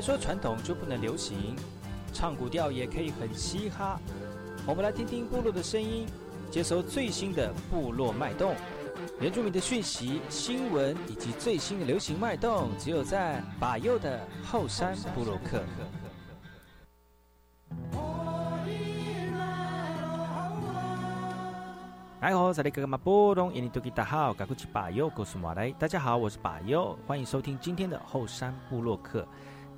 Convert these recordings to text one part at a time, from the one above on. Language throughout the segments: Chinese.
说传统就不能流行，唱古调也可以很嘻哈。我们来听听部落的声音，接收最新的部落脉动、原住民的讯息、新闻以及最新的流行脉动，只有在把右的后山部落克。哎吼，这里哥哥马波东，印尼多吉大好，赶快去把右告诉马来。大家好，我是把右，欢迎收听今天的后山部落客。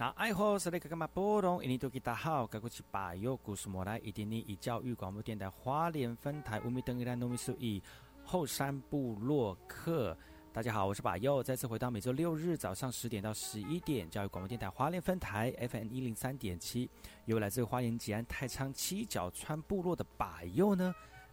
那爱好是那个干嘛波动？印尼多吉大好，该过去把右故事莫来，一点零一教育广播电台花莲分台乌米登伊拉诺米苏伊后山部落客。大家好，我是把右，再次回到每周六日早上十点到十一点，教育广播电台花莲分台 FM 一零三点七，由来自花莲吉安太仓七角川部落的把右呢，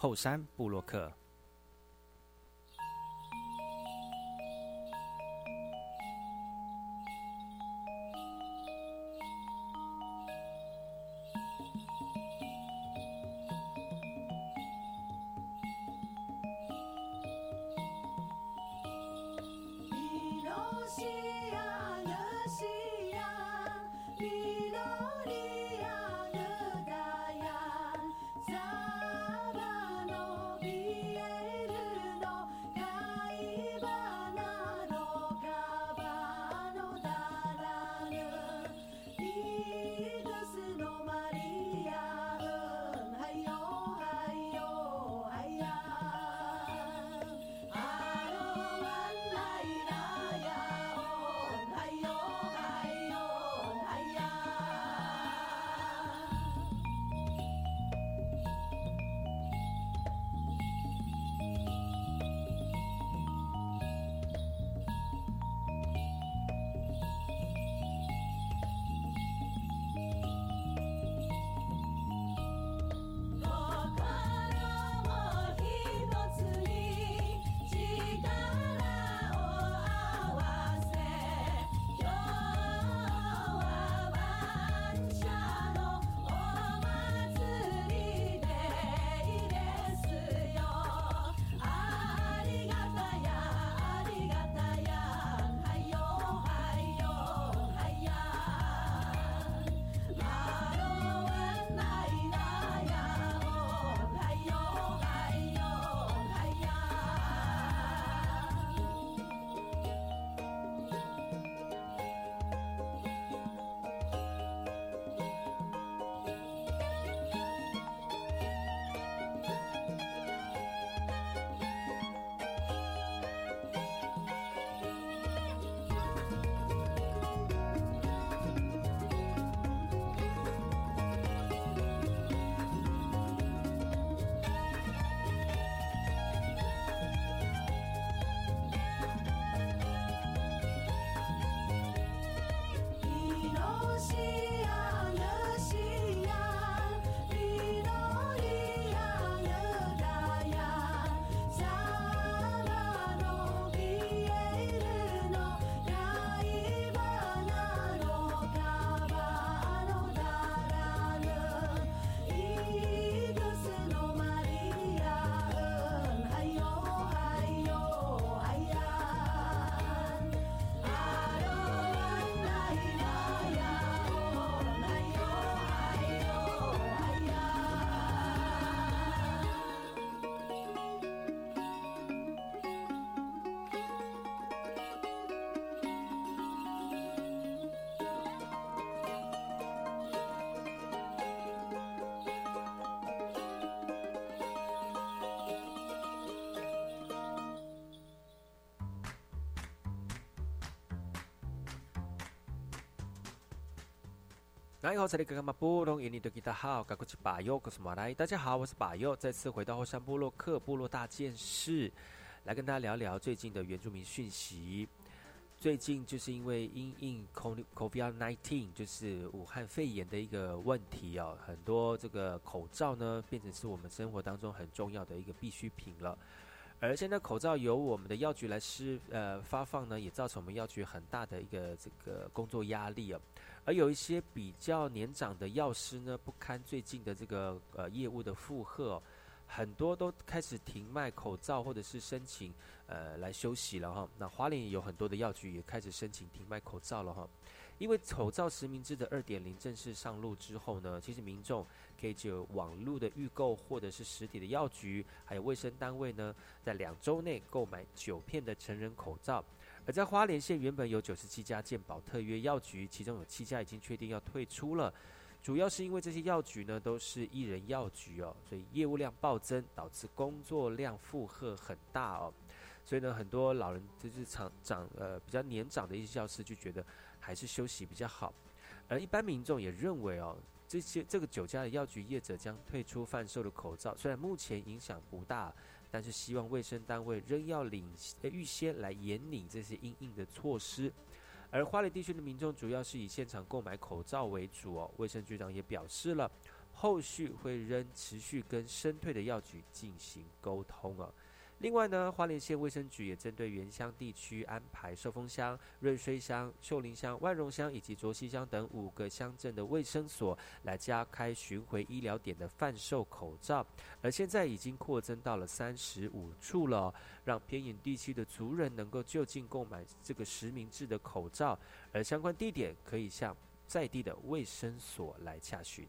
后山布洛克。大家好，我是巴佑，再次回到后山部落克部落大件事，来跟大家聊聊最近的原住民讯息。最近就是因为因应 COVID nineteen，就是武汉肺炎的一个问题哦，很多这个口罩呢，变成是我们生活当中很重要的一个必需品了。而现在口罩由我们的药局来施呃发放呢，也造成我们药局很大的一个这个工作压力哦。而有一些比较年长的药师呢，不堪最近的这个呃业务的负荷，很多都开始停卖口罩或者是申请呃来休息了哈。那华联也有很多的药局也开始申请停卖口罩了哈。因为口罩实名制的二点零正式上路之后呢，其实民众可以就网络的预购或者是实体的药局，还有卫生单位呢，在两周内购买九片的成人口罩。而在花莲县，原本有九十七家健保特约药局，其中有七家已经确定要退出了。主要是因为这些药局呢都是一人药局哦，所以业务量暴增，导致工作量负荷很大哦。所以呢，很多老人就是长长呃比较年长的一些药师就觉得还是休息比较好。而一般民众也认为哦，这些这个九家的药局业者将退出贩售的口罩，虽然目前影响不大。但是希望卫生单位仍要领预先来严领这些应应的措施，而花莲地区的民众主要是以现场购买口罩为主哦。卫生局长也表示了，后续会仍持续跟深退的药局进行沟通哦。另外呢，花莲县卫生局也针对原乡地区安排寿丰乡、瑞穗乡、秀林乡、万荣乡以及卓溪乡等五个乡镇的卫生所，来加开巡回医疗点的贩售口罩，而现在已经扩增到了三十五处了，让偏远地区的族人能够就近购买这个实名制的口罩，而相关地点可以向在地的卫生所来洽询。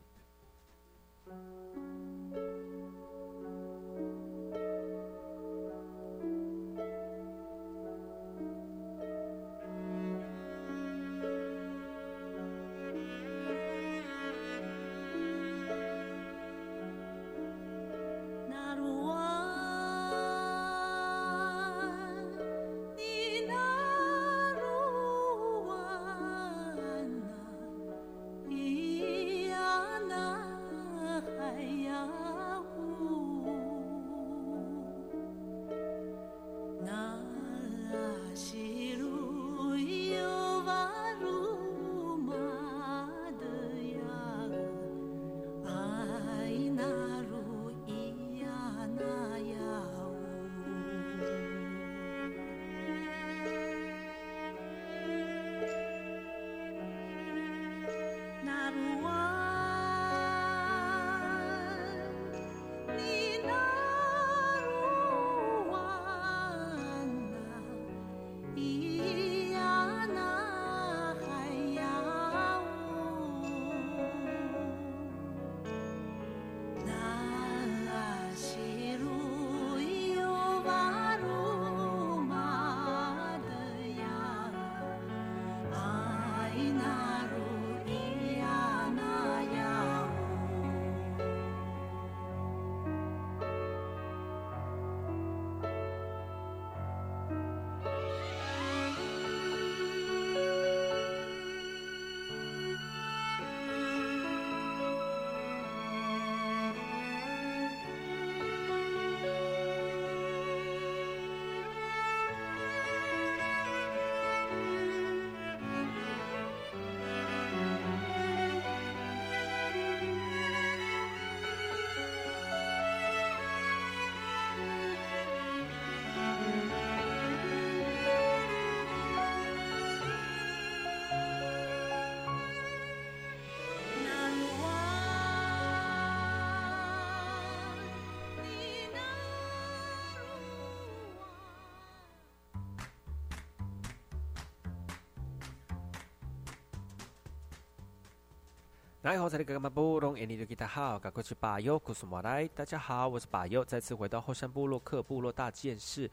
大家好，这里是格马布隆，印尼的吉他好，赶快去巴尤古苏马来。大家好，我是巴尤，再次回到后山部落克部落大件事，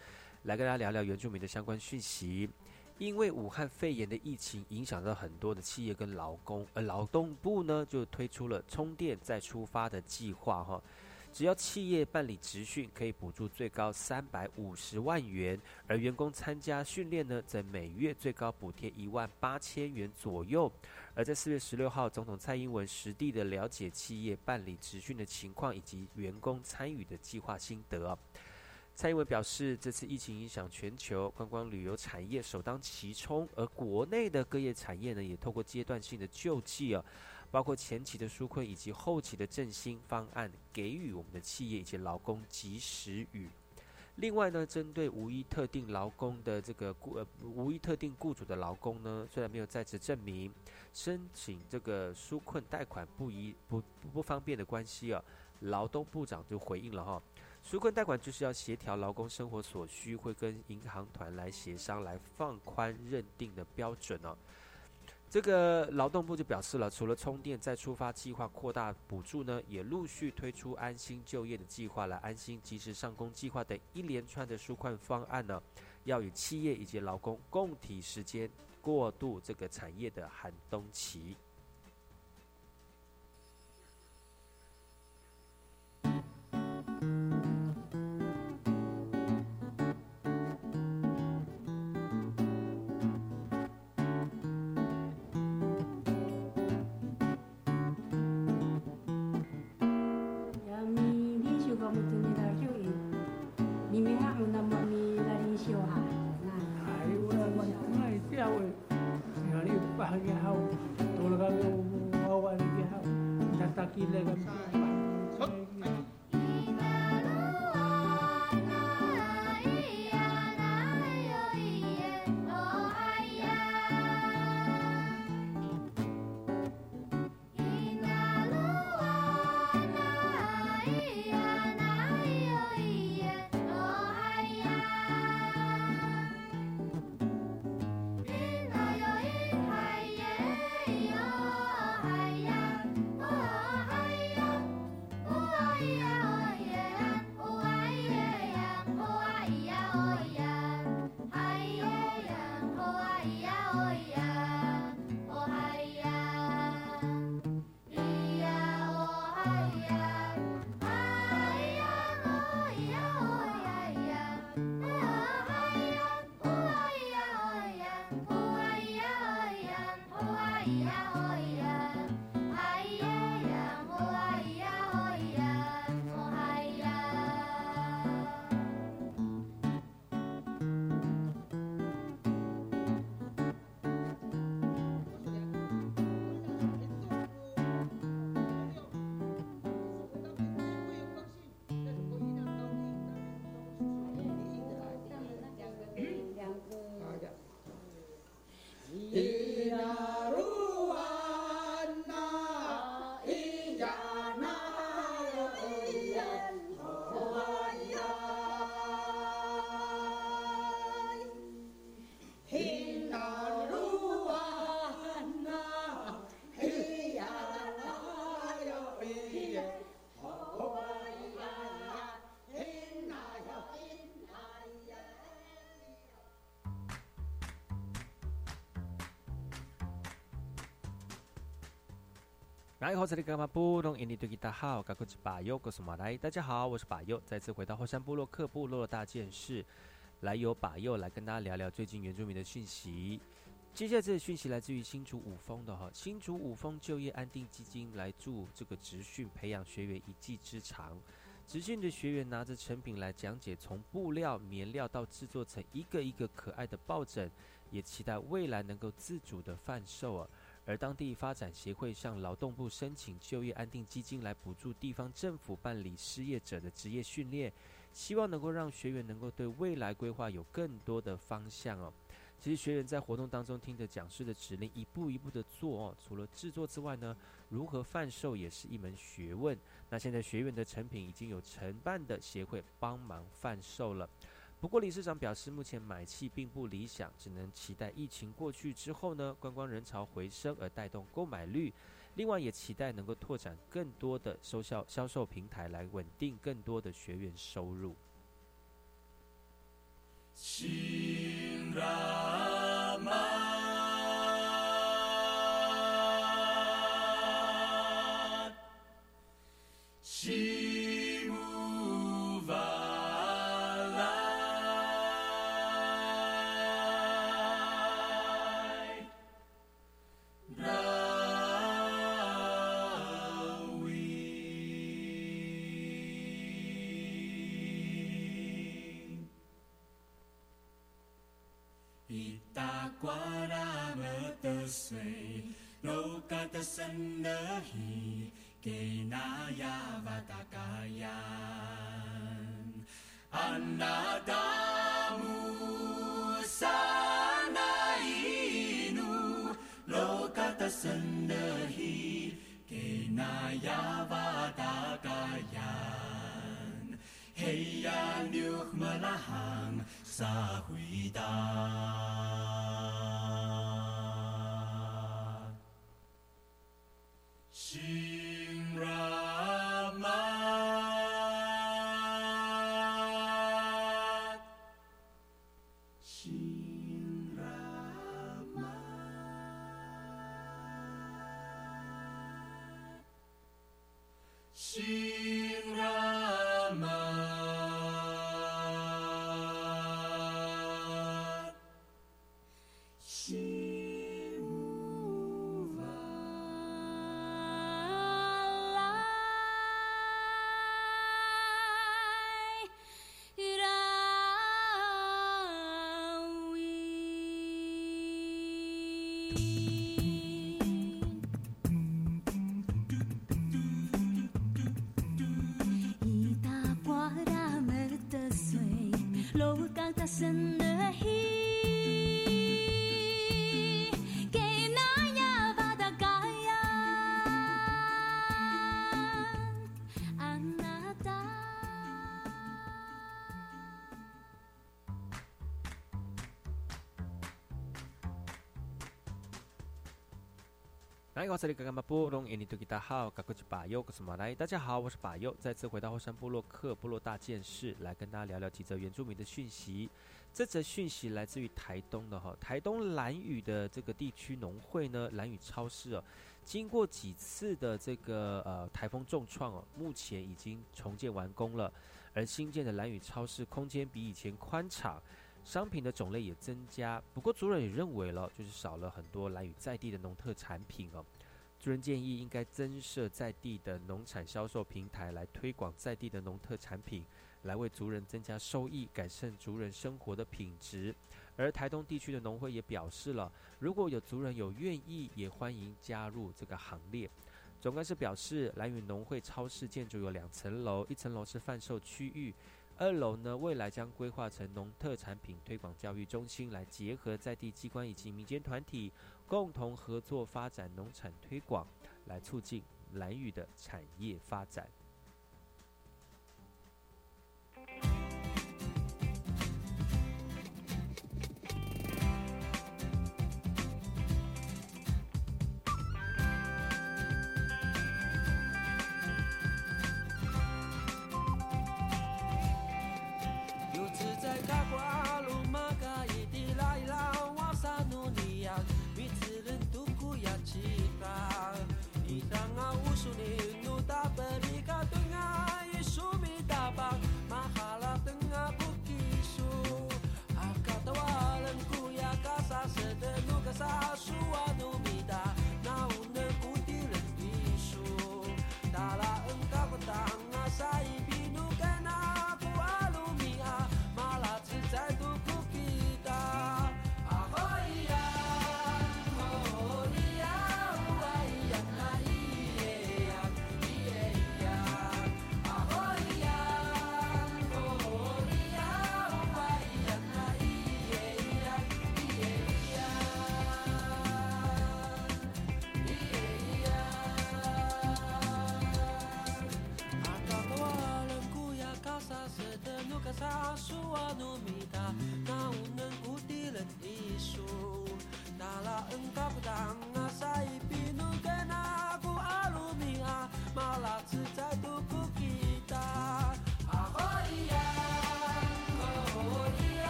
来跟大家聊聊原住民的相关讯息。因为武汉肺炎的疫情影响到很多的企业跟劳工，而劳动部呢就推出了充电再出发的计划哈。只要企业办理职训，可以补助最高三百五十万元；而员工参加训练呢，在每月最高补贴一万八千元左右。而在四月十六号，总统蔡英文实地的了解企业办理职训的情况以及员工参与的计划心得。蔡英文表示，这次疫情影响全球观光旅游产业首当其冲，而国内的各业产业呢，也透过阶段性的救济啊，包括前期的纾困以及后期的振兴方案，给予我们的企业以及劳工及时雨。另外呢，针对无一特定劳工的这个雇呃无一特定雇主的劳工呢，虽然没有在职证明，申请这个纾困贷款不一不不方便的关系啊，劳动部长就回应了哈，纾困贷款就是要协调劳工生活所需，会跟银行团来协商来放宽认定的标准哦。这个劳动部就表示了，除了充电再出发计划扩大补助呢，也陆续推出安心就业的计划来安心及时上工计划等一连串的纾困方案呢，要与企业以及劳工共体时间过渡这个产业的寒冬期。He 大家好，这里干嘛不懂印尼对吉他好，我是巴佑，我是马来。大家好，我是巴佑，再次回到后山部落克部落的大件事，来由巴佑来跟大家聊聊最近原住民的讯息。接下来这个讯息来自于新竹五峰的哈，新竹五峰就业安定基金来助这个职训培养学员一技之长。职训的学员拿着成品来讲解，从布料、棉料到制作成一个一个可爱的抱枕，也期待未来能够自主的贩售啊。而当地发展协会向劳动部申请就业安定基金来补助地方政府办理失业者的职业训练，希望能够让学员能够对未来规划有更多的方向哦。其实学员在活动当中听着讲师的指令，一步一步的做哦。除了制作之外呢，如何贩售也是一门学问。那现在学员的成品已经有承办的协会帮忙贩售了。不过，理事长表示，目前买气并不理想，只能期待疫情过去之后呢，观光人潮回升而带动购买率。另外，也期待能够拓展更多的收销销售平台，来稳定更多的学员收入。楼嘎的森的希，给那呀瓦达嘎大家好，这里是马布隆，印尼多吉达好，我是巴佑，我是马来。大家好，我是巴佑，再次回到后山部落克部落大件事，来跟大家聊聊几则原住民的讯息。这则讯息来自于台东的哈，台东兰屿的这个地区农会呢，兰屿超市哦，经过几次的这个呃台风重创哦，目前已经重建完工了，而新建的兰屿超市空间比以前宽敞。商品的种类也增加，不过主人也认为了，就是少了很多来与在地的农特产品哦。主人建议应该增设在地的农产销售平台，来推广在地的农特产品，来为族人增加收益，改善族人生活的品质。而台东地区的农会也表示了，如果有族人有愿意，也欢迎加入这个行列。总干事表示，蓝屿农会超市建筑有两层楼，一层楼是贩售区域。二楼呢，未来将规划成农特产品推广教育中心，来结合在地机关以及民间团体共同合作发展农产推广，来促进蓝屿的产业发展。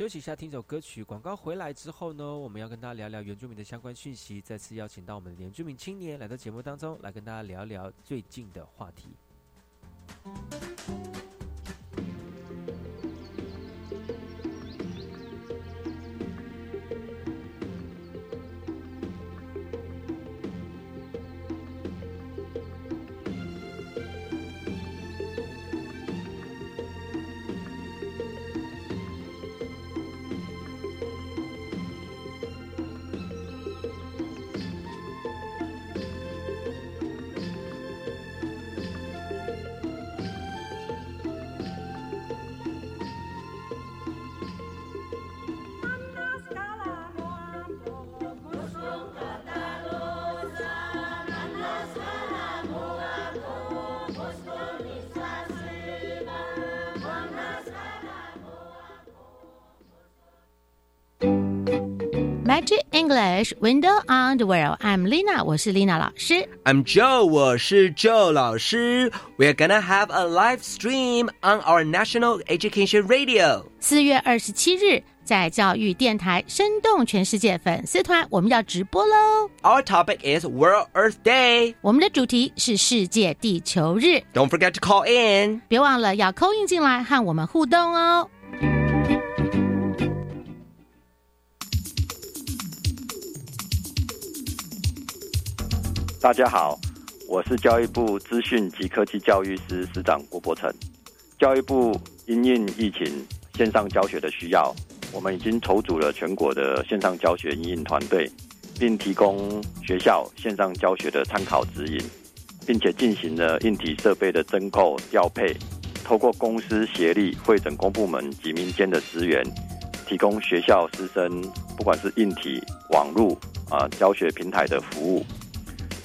休息一下，听首歌曲。广告回来之后呢，我们要跟大家聊聊原住民的相关讯息。再次邀请到我们的原住民青年来到节目当中，来跟大家聊聊最近的话题。English Window on the World. I'm Lina，我是 Lina 老师。 I'm Joe，我是 Joe 老师。We're gonna have a live stream on our national education radio. 四月二十七日，在教育电台生动全世界粉丝团，我们要直播喽。 Our topic is World Earth Day. 我们的主题是世界地球日， Don't forget to call in. 别忘了要扣印进来和我们互动哦。 大家好，我是教育部资讯及科技教育司司长郭伯成。教育部因应疫情线上教学的需要，我们已经筹组了全国的线上教学应应团队，并提供学校线上教学的参考指引，并且进行了硬体设备的增购调配，透过公司协力会诊公部门及民间的资源，提供学校师生不管是硬体、网络啊教学平台的服务。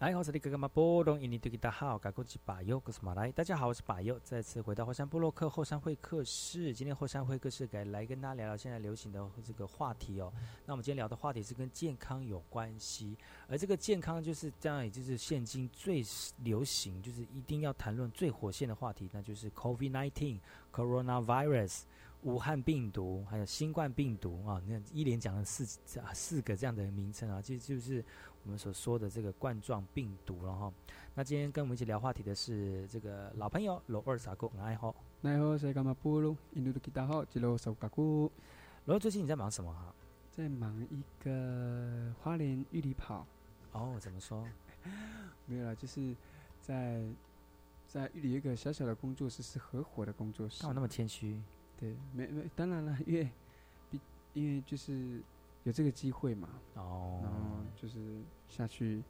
哎，好，这里哥哥们波隆印尼对大好，嘎古吉巴尤格斯马来，大家好，我是巴尤，再次回到后山部落克后山会客室。今天后山会客室给来跟大家聊聊现在流行的这个话题哦。那我们今天聊的话题是跟健康有关系，而这个健康就是这样，也就是现今最流行，就是一定要谈论最火线的话题，那就是 COVID-19 coronavirus。武汉病毒，还有新冠病毒啊，那一连讲了四四个这样的名称啊，其实就是我们所说的这个冠状病毒了哈。那今天跟我们一起聊话题的是这个老朋友罗二傻姑，你好。你好，saya Gama Pulu, Indo kita ho, Jilo Saukaku，罗最近你在忙什么哈、在忙一个花莲玉里跑，哦，怎么说？没有啦，就是在在玉里有一个小小的工作室，是合伙的工作室干嘛。那么谦虚？对，没没，当然了，因为因为就是有这个机会嘛，哦然，后就是下去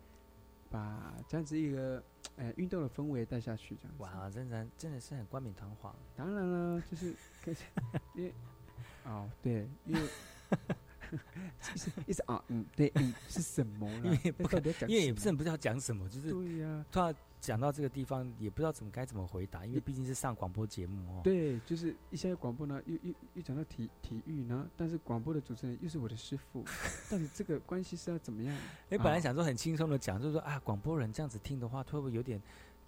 把这样子一个呃运动的氛围带下去，这样子。哇，真的真的是很冠冕堂皇。当然了，就是可以因为 哦对，因为 一直啊嗯对嗯是什么啦？因为不可到底要讲因为也什么真的不知道讲什么，就是对呀、突然讲到这个地方，也不知道怎么该怎么回答，因为毕竟是上广播节目哦。，对，就是一下广播呢，又又又讲到体体育呢，但是广播的主持人又是我的师傅，到底这个关系是要怎么样？哎，本来啊想说很轻松的讲，就是说啊，广播人这样子听的话，会不会有点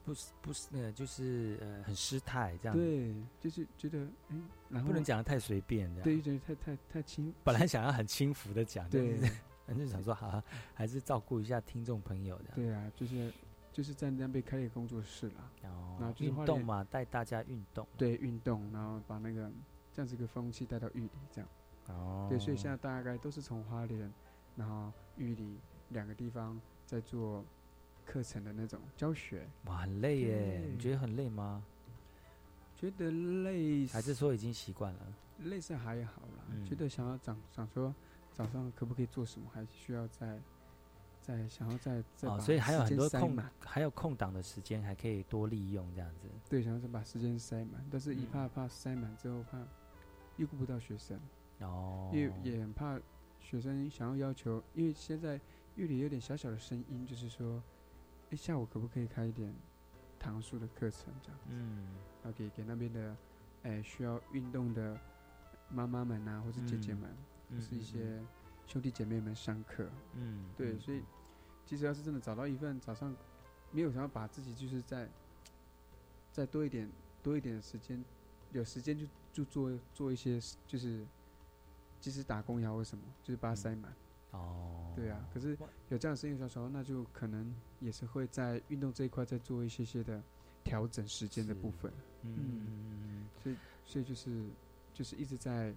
不是不是呃，就是呃很失态这样？，对，就是觉得哎，然后不能讲的太随便这样。对，觉得太太太轻，本来想要很轻浮的讲，对 反正想说好、啊，还是照顾一下听众朋友的。对啊，就是就是在那边开个工作室啦，然后然后就是运动嘛，带大家运动。对，运动，然后把那个这样子一个风气带到玉里，这样。哦，对，所以现在大概都是从花莲，然后玉里两个地方在做课程的那种教学，哇很累耶，你觉得很累吗？觉得累还是说已经习惯了？累是还好啦，嗯觉得想要想想说早上可不可以做什么，还需要再再想要再再把哦，所以还有很多空塞满，还有空档的时间，还可以多利用这样子。对，想要再把时间塞满，但是一嗯。怕怕塞满之后怕又顾不到学生，哦，因为也很怕学生想要要求，因为现在玉里有点小小的声音，就是说，哎，下午可不可以开一点糖数的课程这样子，嗯，然后给给那边的，哎，需要运动的妈妈们啊，或者姐姐嗯们，或嗯是一些兄弟姐妹们上课，嗯，对，嗯所以其实要是真的找到一份早上没有想要把自己就是在 再多一点多一点的时间，有时间就就做做一些就是即使打工也好或什么，就是把它塞满。哦，对啊，可是有这样的生意的时候，那就可能也是会在运动这一块再做一些些的调整时间的部分，嗯嗯嗯嗯。所以就是就是一直在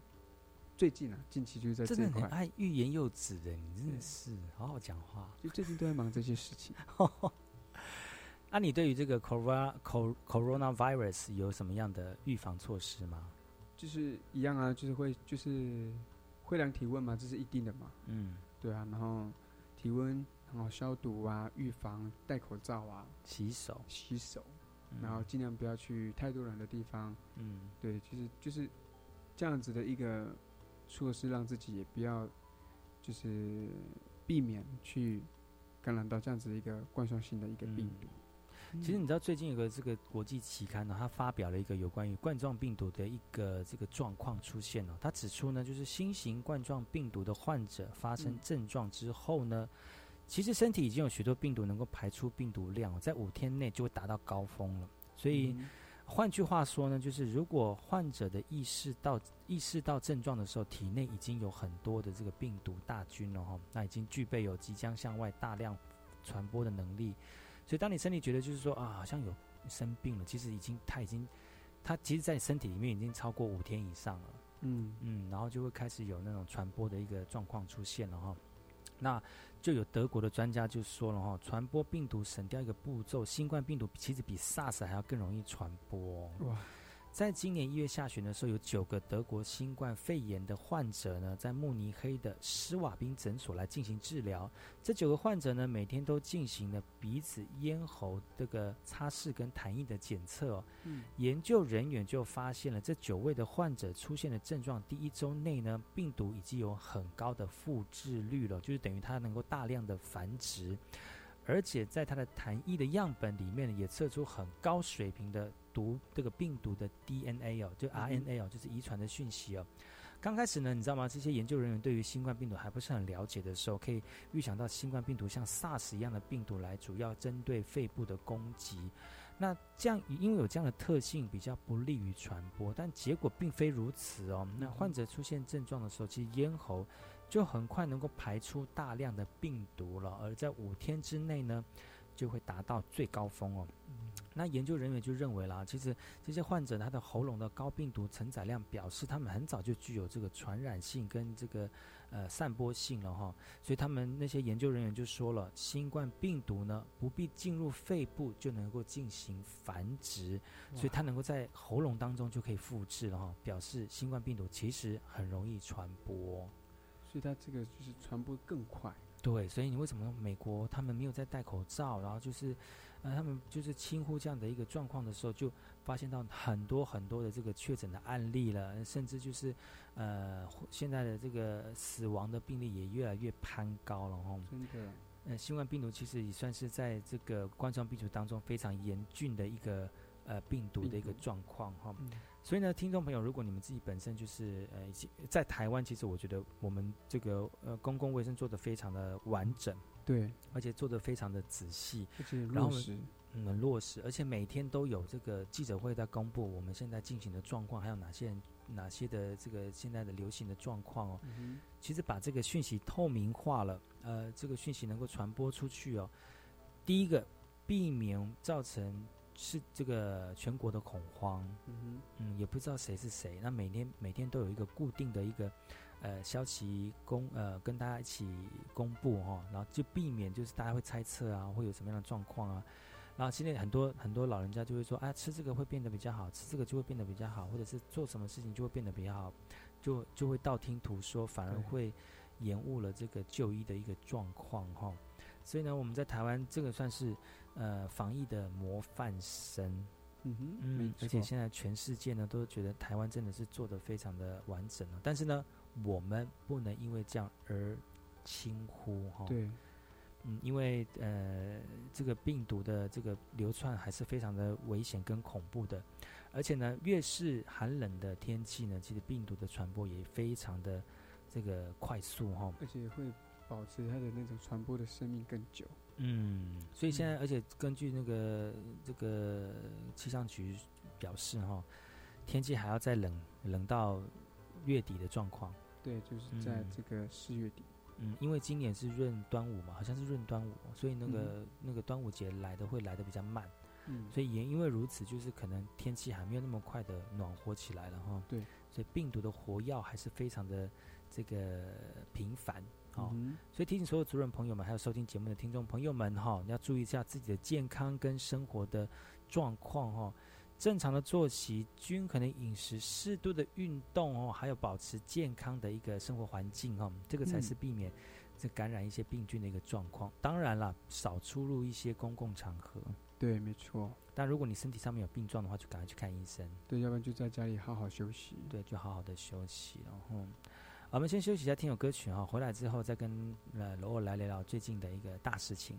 最近啊，近期就是在这一块，爱欲言又止的，你真的是好好讲话。就最近都在忙这些事情。那、你对于这个 corona cor coronavirus 有什么样的预防措施吗？就是一样啊，就是会就是会量体温嘛，这是一定的嘛，嗯，对啊，然后体温，然后消毒啊，预防，戴口罩啊，洗手，洗手，嗯。然后尽量不要去太多人的地方，嗯。对，就是就是这样子的一个措施，让自己也不要就是避免去感染到这样子的一个冠状性的一个病毒。其实你知道最近有个这个国际期刊呢，它发表了一个有关于冠状病毒的一个这个状况出现了。它指出呢，就是新型冠状病毒的患者发生嗯症状之后呢，其实身体已经有许多病毒能够排出病毒量，在五天内就会达到高峰了。所以嗯换句话说呢，就是如果患者的意识到意识到症状的时候，体内已经有很多的这个病毒大军了哈，那已经具备有即将向外大量传播的能力。所以当你身体觉得就是说啊，好像有生病了，其实已经他已经他其实，在身体里面已经超过五天以上了。嗯嗯，然后就会开始有那种传播的一个状况出现了哈。那就有德国的专家就说了哈，传播病毒省掉一个步骤，新冠病毒其实比 SARS 还要更容易传播。在今年一月下旬的时候，有九个德国新冠肺炎的患者呢，在慕尼黑的施瓦宾诊所来进行治疗。这九个患者呢，每天都进行了鼻子、咽喉这个擦拭跟痰液的检测、哦。嗯研究人员就发现了，这九位的患者出现的症状，第一周内呢，病毒已经有很高的复制率了，就是等于它能够大量的繁殖，而且在它的痰液的样本里面也测出很高水平的毒这个病毒的 DNA 哦，就 RNA 哦，就是遗传的讯息哦。刚开始呢，你知道吗？这些研究人员对于新冠病毒还不是很了解的时候，可以预想到新冠病毒像 SARS 一样的病毒来主要针对肺部的攻击。那这样，因为有这样的特性，比较不利于传播，但结果并非如此哦。那患者出现症状的时候，其实咽喉就很快能够排出大量的病毒了，而在五天之内呢，就会达到最高峰哦。那研究人员就认为啦，其实这些患者他的喉咙的高病毒承载量表示他们很早就具有这个传染性跟这个呃散播性了哈，所以他们那些研究人员就说了，新冠病毒呢不必进入肺部就能够进行繁殖，所以它能够在喉咙当中就可以复制了哈，表示新冠病毒其实很容易传播。所以它这个就是传播更快。对，所以你为什么美国他们没有在戴口罩，然后就是呃，他们就是轻忽这样的一个状况的时候，就发现到很多很多的这个确诊的案例了，甚至就是呃现在的这个死亡的病例也越来越攀高了哦。真的，呃，新冠病毒其实也算是在这个冠状病毒当中非常严峻的一个呃病毒的一个状况哈。嗯所以呢，听众朋友，如果你们自己本身就是呃，在台湾，其实我觉得我们这个呃公共卫生做得非常的完整，对，而且做得非常的仔细，然后落实，嗯，很落实，而且每天都有这个记者会在公布我们现在进行的状况，还有哪些人哪些的这个现在的流行的状况哦。嗯其实把这个讯息透明化了，呃，这个讯息能够传播出去哦。第一个，避免造成是这个全国的恐慌，嗯嗯，也不知道谁是谁。那每天每天都有一个固定的一个呃消息公呃跟大家一起公布哈、然后就避免就是大家会猜测啊，会有什么样的状况啊。然后现在很多很多老人家就会说，啊，吃这个会变得比较好，吃这个就会变得比较好，或者是做什么事情就会变得比较好，就就会道听途说，反而会延误了这个就医的一个状况哈、所以呢，我们在台湾这个算是呃防疫的模范生，嗯哼，嗯而且现在全世界呢都觉得台湾真的是做的非常的完整了，但是呢，我们不能因为这样而轻忽哈。，对，嗯，因为呃这个病毒的这个流窜还是非常的危险跟恐怖的，而且呢，越是寒冷的天气呢，其实病毒的传播也非常的这个快速哈。而且会保持它的那种传播的生命更久。嗯，所以现在，而且根据那个这个气象局表示哈，天气还要再冷冷到月底的状况。对，就是在嗯这个四月底。嗯，因为今年是闰端午嘛，好像是闰端午，所以那个、那个端午节来的会来的比较慢，嗯，所以也因为如此，就是可能天气还没有那么快的暖和起来了哈。对，所以病毒的活药还是非常的这个频繁。哦，嗯所以提醒所有族人朋友们，还有收听节目的听众朋友们哈，你要注意一下自己的健康跟生活的状况哈。正常的作息、均衡的饮食、适度的运动哦，还有保持健康的一个生活环境哦，这个才是嗯避免这感染一些病菌的一个状况。当然了，少出入一些公共场合。对，没错，但如果你身体上面有病状的话，就赶快去看医生。对，要不然就在家里好好休息。对，就好好的休息了。嗯，好我们先休息一下，听首歌曲啊，回来之后再跟呃罗尔来聊聊最近的一个大事情。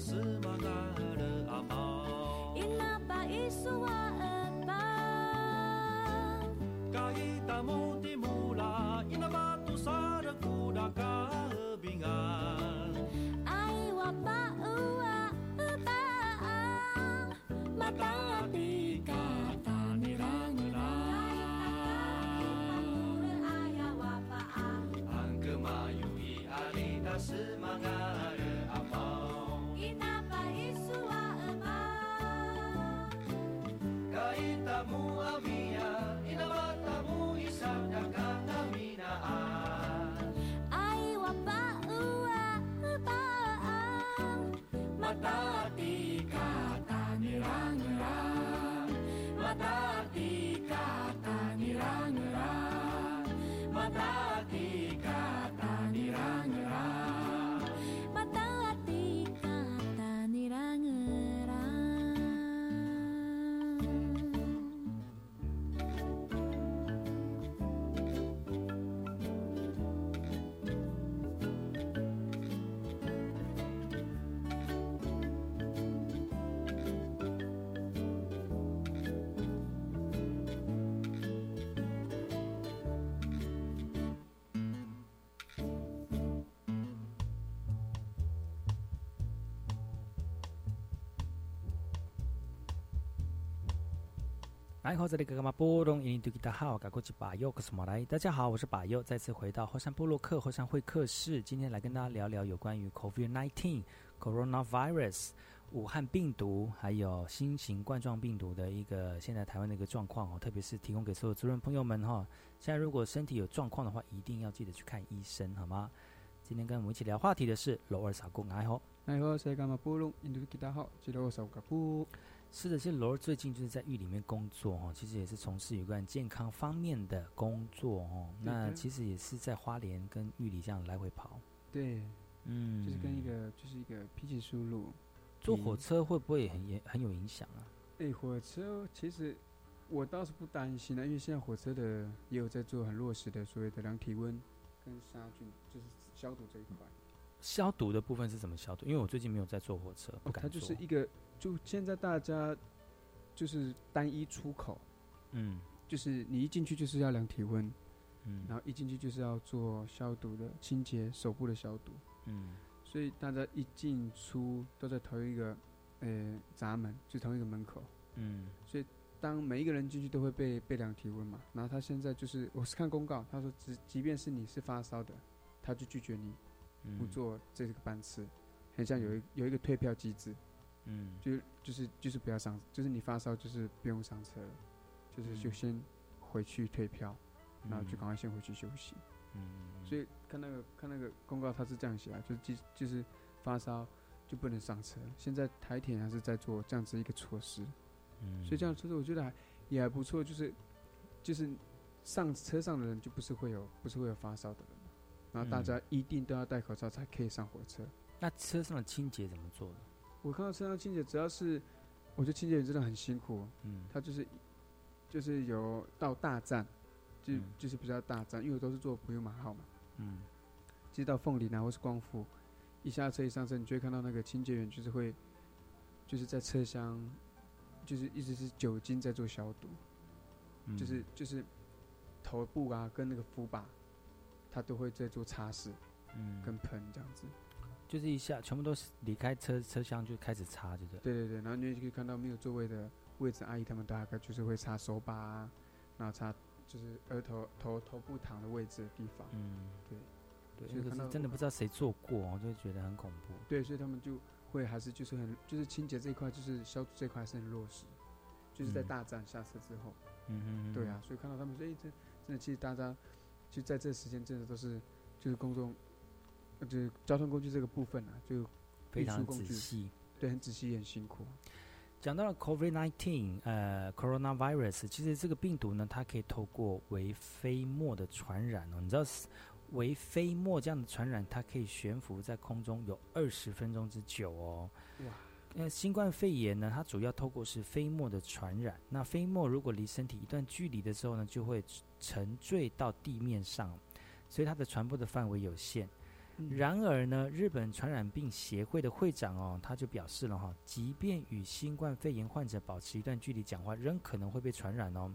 司马来好，这里格格玛波隆印尼多吉达好，赶过去把右克斯马来。大家好，我是把右，再次回到后山部落克后山会客室，今天来跟大家聊聊有关于 COVID-19 coronavirus 武汉病毒，还有新型冠状病毒的一个现在台湾的一个状况哦，特别是提供给所有族人朋友们哈、现在如果身体有状况的话，一定要记得去看医生，好吗？今天跟我们一起聊话题的是罗尔萨贡爱好。哎好，谁干嘛布隆？印度吉他好，记得我手个布。是的，其实罗儿最近就是在狱里面工作哦，其实也是从事有关健康方面的工作哦。对对那其实也是在花莲跟狱里这样来回跑。对，嗯，就是跟一个就是一个脾气输入。坐火车会不会很也很有影响啊？哎，火车其实我倒是不担心的，因为现在火车的也有在做很落实的所谓的量体温跟杀菌，就是消毒这一块。消毒的部分是怎么消毒？因为我最近没有在坐火车，不哦，敢它就是坐一个，就现在大家就是单一出口，嗯。就是你一进去就是要量体温，嗯。然后一进去就是要做消毒的清洁手部的消毒，嗯。所以大家一进出都在同一个呃闸门，就同一个门口。嗯。所以当每一个人进去都会被被量体温嘛，然后他现在就是我是看公告，他说只即便是你是发烧的，他就拒绝你嗯。不坐这个班次，很像有一有一个退票机制，嗯就就是就是不要上，就是你发烧就是不用上车了，就是就嗯先回去退票，然后就嗯赶快先回去休息。嗯，所以看那个看那个公告，他是这样写啊，就是即就是发烧就不能上车。现在台铁还是在做这样子一个措施，嗯所以这样措施我觉得还也还不错，就是就是上车上的人就不是会有不是会有发烧的人后大嗯家一定都要戴口罩才可以上火车。那车上的清洁怎么做的？我看到车上清洁，只要是我觉得清洁员真的很辛苦，嗯。他就是就是有到大站，就、嗯。就是比较大站，因为我都是坐普悠玛号嘛。嗯。其实到凤林啊，或是光复，一下车一上车，你就会看到那个清洁员就是会，就是在车厢，就是一直是酒精在做消毒，嗯。就是就是头部啊跟那个扶把，他都会在做擦拭嗯。跟喷这样子。就是一下全部都是离开车车厢就开始擦，对不对？对对对，然后你就可以看到没有座位的位置阿姨，他们大概就是会擦手把啊，然后擦就是额头头头部躺的位置的地方。嗯，对对，那个所以看到是真的不知道谁做过，我就觉得很恐怖。对，所以他们就会还是就是很就是清洁这一块，就是消毒这一块是很落实，就是在嗯大战下车之后。嗯嗯对啊，，所以看到他们说，哎、这真的其实大家就在这时间真的都是就是公众，呃就是交通工具这个部分啊，就非常仔细。对很仔细也很辛苦。讲到了 COVID-19，呃，coronavirus，其实这个病毒呢，它可以透过为飞沫的传染哦。你知道是微飞沫这样的传染，它可以悬浮在空中有二十分钟之久哦。哇！那，新冠肺炎呢，它主要透过是飞沫的传染。那飞沫如果离身体一段距离的时候呢，就会沉坠到地面上，所以它的传播的范围有限。然而呢，日本传染病协会的会长哦，他就表示了哈，即便与新冠肺炎患者保持一段距离讲话，仍可能会被传染哦。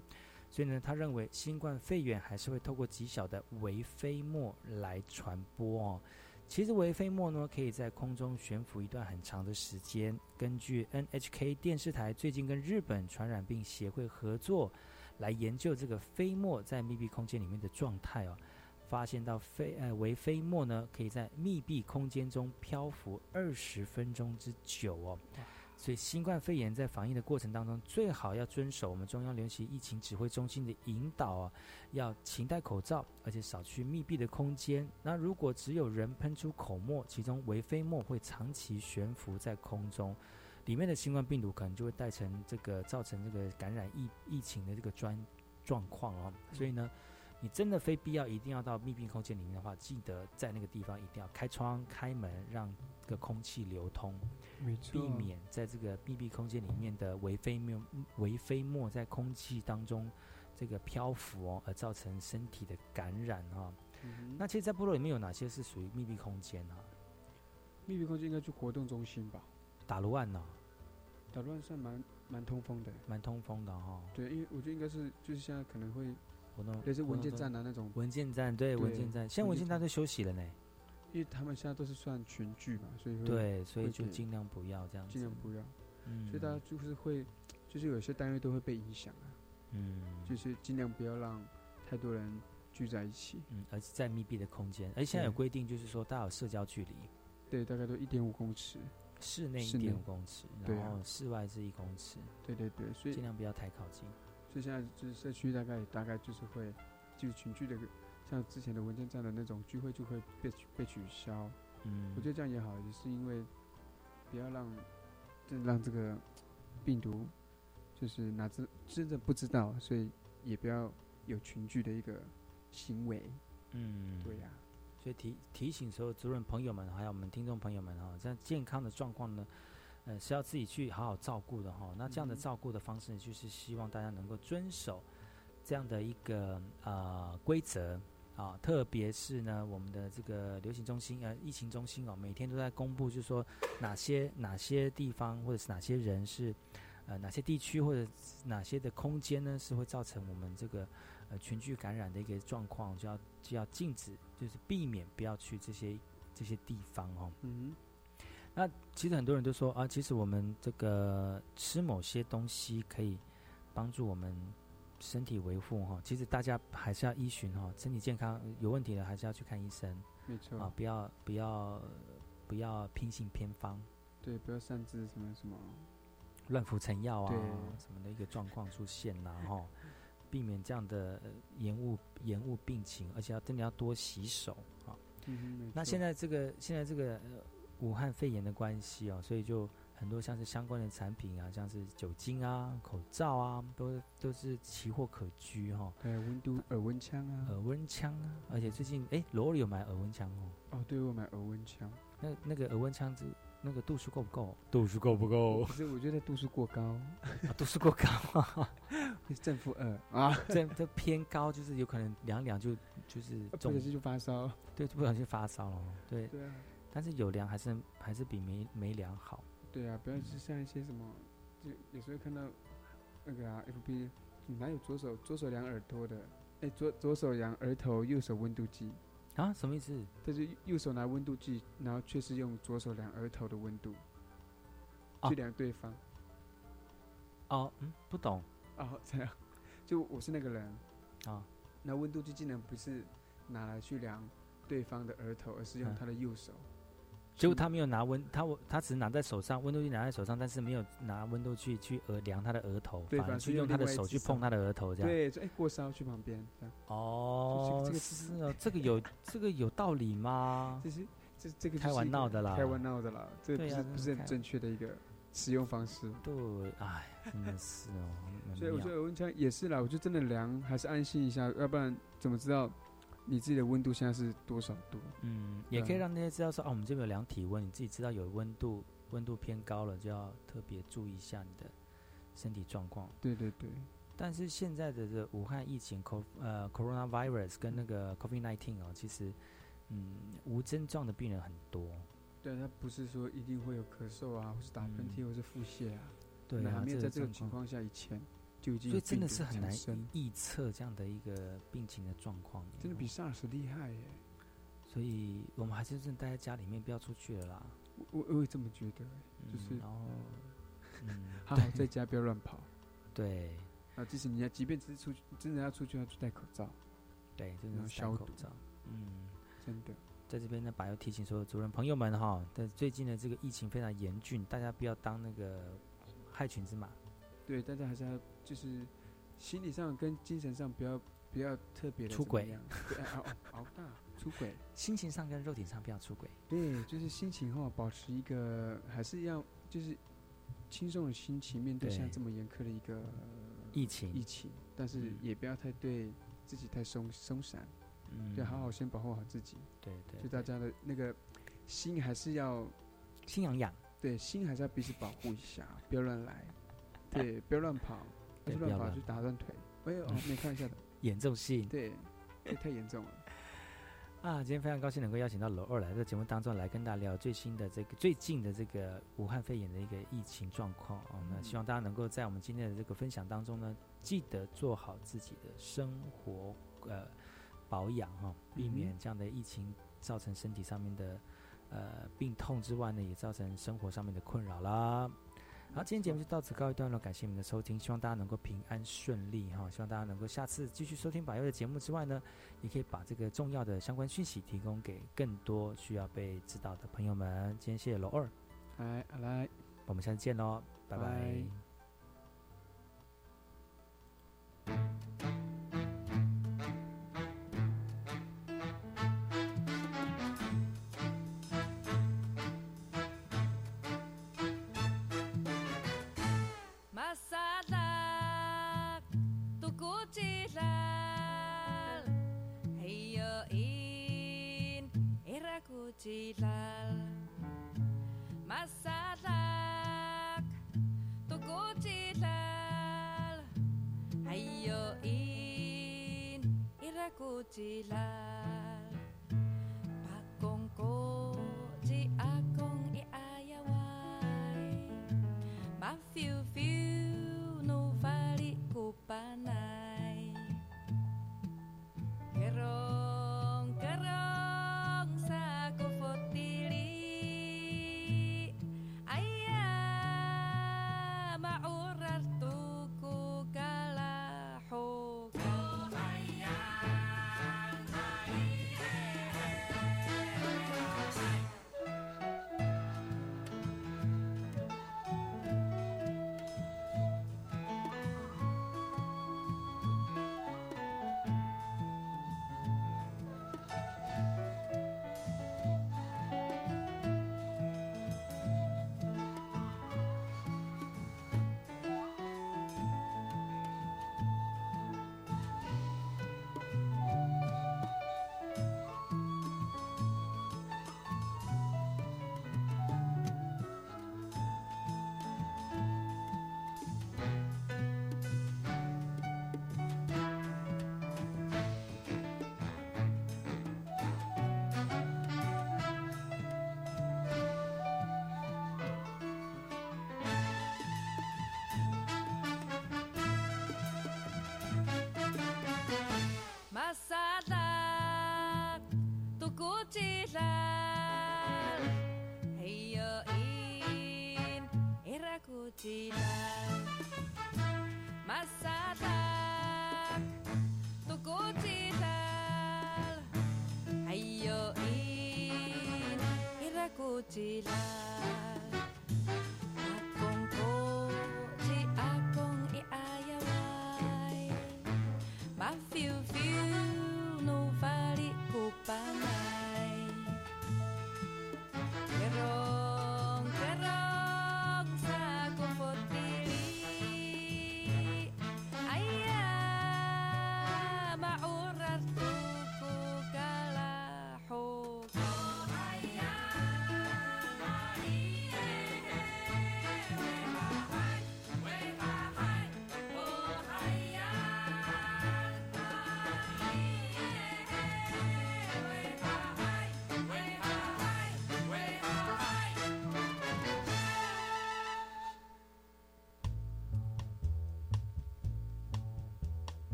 所以呢，他认为新冠肺炎还是会透过极小的微飞沫来传播哦。其实微飞沫呢，可以在空中悬浮一段很长的时间。根据 NHK 电视台最近跟日本传染病协会合作，来研究这个飞沫在密闭空间里面的状态哦。发现到飞呃为飞沫呢，可以在密闭空间中漂浮二十分钟之久哦。所以新冠肺炎在防疫的过程当中，最好要遵守我们中央流行疫情指挥中心的引导啊，要勤戴口罩，而且少去密闭的空间。那如果只有人喷出口沫，其中微飞沫会长期悬浮在空中，里面的新冠病毒可能就会带成这个造成这个感染疫疫情的这个专状况哦。所以呢，你真的非必要一定要到密闭空间里面的话，记得在那个地方一定要开窗开门，让这个空气流通。避免在这个密闭空间里面的微飞沫、微飞沫在空气当中这个漂浮哦，而造成身体的感染哈、嗯那其实，在部落里面有哪些是属于密闭空间啊？密闭空间应该就活动中心吧？打卢案呢、打乱算蛮蛮通风的。蛮通风的哈、对，因为我觉得应该是就是现在可能会活动类似文件站的那种，文件站对文件站，现在文件站都休息了呢。因为他们现在都是算群聚嘛，所以说对，所以就尽量不要这样子。尽量不要。嗯，所以大家就是会，就是有些单位都会被影响啊，嗯就是尽量不要让太多人聚在一起。嗯，而且在密闭的空间，而且现在有规定，就是说大家有社交距离，对，大概都一点五公尺。室内一点五公尺，然后室外是一公尺，对对对，所以尽量不要太靠近。所以现在就是社区大概大概就是会，就是群聚的，像之前的文件站的那种聚会就会被被取消。嗯，我觉得这样也好，也是因为不要让，就让这个病毒就是哪知真的不知道，所以也不要有群聚的一个行为。嗯，对呀、所以提提醒所有主任朋友们，还有我们听众朋友们哈，这样健康的状况呢，呃，是要自己去好好照顾的哈。那这样的嗯照顾的方式，就是希望大家能够遵守这样的一个呃规则啊，特别是呢，我们的这个流行中心呃疫情中心哦，每天都在公布，就是说哪些哪些地方或者是哪些人是呃哪些地区或者哪些的空间呢，是会造成我们这个呃群聚感染的一个状况，就要就要禁止，就是避免不要去这些这些地方哦。嗯那其实很多人都说啊，其实我们这个吃某些东西可以帮助我们身体维护哈。其实大家还是要依循哈，身体健康有问题的还是要去看医生，没错。啊，不要不要不要偏信偏方，对，不要擅自什么什么。乱服成药啊什么的一个状况出现啦哈，避免这样的呃延误延误病情，而且要真的要多洗手啊。嗯那现在这个现在这个、呃、武汉肺炎的关系哦，所以就很多像是相关的产品啊，像是酒精啊、口罩啊，都都是奇货可居哈、还有温度耳温枪啊。耳温枪啊，而且最近哎，罗里有买耳温枪哦，哦，对，我买耳温枪，那那个耳温枪子那个度数够不够？度数够不够？不是我觉得度数过高，啊，度数过高 正负二啊，这这偏高，就是有可能量一量就就是中不小，心就发烧。对，就不小心发烧了哦。对，对啊，但是有量还是还是比没没量好。对啊，不要是像一些什么，就有时候看到那个啊，FB 哪有左手左手量耳朵的？哎，左左手量额头，右手温度计。啊，什么意思？就是右手拿温度计，然后却是用左手量额头的温度，哦去量对方。哦，嗯，不懂哦，这样，就我是那个人，啊。那温度计竟然不是拿来去量对方的额头，而是用嗯他的右手。结果他没有拿温，他我他只是拿在手上，温度计拿在手上，但是没有拿温度计去额量他的额头，对反而去用他的手手去碰他的额头，这样。对，说哎过烧去旁边，这样，哦，这个是哦，这个有这个有道理吗？这是这这个开玩一个闹的啦开玩闹的啦，这个不是不是很正确的一个使用方式。对，哎，真的是哦，所以我觉得温枪也是啦，我就真的量还是安心一下，要不然怎么知道你自己的温度现在是多少度？嗯，也可以让那些知道说，哦，我们这边有量体温，你自己知道有温度，温度偏高了，就要特别注意一下你的身体状况。对对对，但是现在的这武汉疫情 co 呃 coronavirus 跟那个 COVID nineteen 哦，其实嗯无症状的病人很多。对，它不是说一定会有咳嗽啊，或是打喷嚏，嗯或是腹泻啊。对啊，还没有在这个，情况下以前所以真的是很难预测这样的一个病情的状况。真的比 SARS 厉害耶！所以我们还是真的待在家里面，不要出去了啦。我我这么觉得，就是嗯然后嗯，好好在家不要乱跑对啊。即使你要，即便只是出去，真的要出去，要去戴口罩，对，真的是戴消口罩。嗯，真的。在这边呢，把要提醒所有主任朋友们哈，但最近的这个疫情非常严峻，大家不要当那个害群之马。对，大家还是要就是心理上跟精神上不要不要特别的出轨对，熬熬大出轨，心情上跟肉体上不要出轨。对，就是心情哈，保持一个还是要就是轻松的心情面对对像这么严苛的一个疫情疫情，但是嗯。也不要太对自己太松松散，嗯。对，好好先保护好自己，对对就大家的那个心还是要心痒痒，对心还是要彼此保护一下，不要乱来，对，不要乱跑，不要是乱跑不要乱就打断腿，哎呦，哦没开玩笑的，严重性对，这太严重了。啊！今天非常高兴能够邀请到罗二来在节目当中来跟大家聊最新的这个最近的这个武汉肺炎的一个疫情状况哦。那希望大家能够在我们今天的这个分享当中呢，记得做好自己的生活呃保养哈、避免这样的疫情造成身体上面的呃病痛之外呢，也造成生活上面的困扰啦。好，今天节目就到此告一段落，感谢你们的收听，希望大家能够平安顺利哈，希望大家能够下次继续收听百优的节目之外呢，也可以把这个重要的相关讯息提供给更多需要被知道的朋友们。今天谢谢罗二，来来，我们下次见喽，拜。拜 Totila Masatlak Tokotila Ayo in Irakotila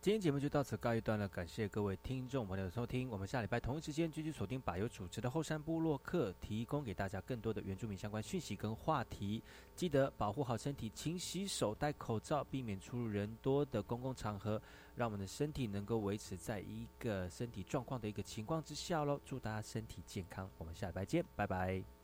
今天节目就到此告一段落，感谢各位听众朋友的收听。我们下礼拜同一时间继续锁定百优主持的后山部落客，提供给大家更多的原住民相关讯息跟话题。记得保护好身体，勤洗手，戴口罩，避免出入人多的公共场合，让我们的身体能够维持在一个身体状况的一个情况之下喽。祝大家身体健康，我们下礼拜见，拜拜。